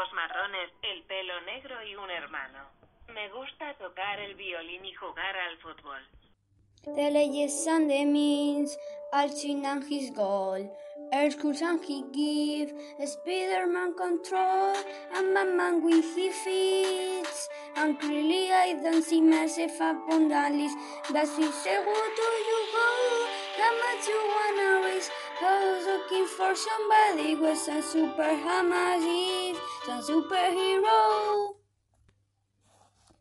ojos marrones, el pelo negro y un hermano. Me gusta tocar el violín y jugar al fútbol. The legends and the means, Alchin and his goal, Hercules and he give, Spider-Man control, and Batman with he feeds. And clearly I don't see myself upon that list. That's it, say, where do you go? How much you wanna raise? I was looking for somebody with some super some superhero.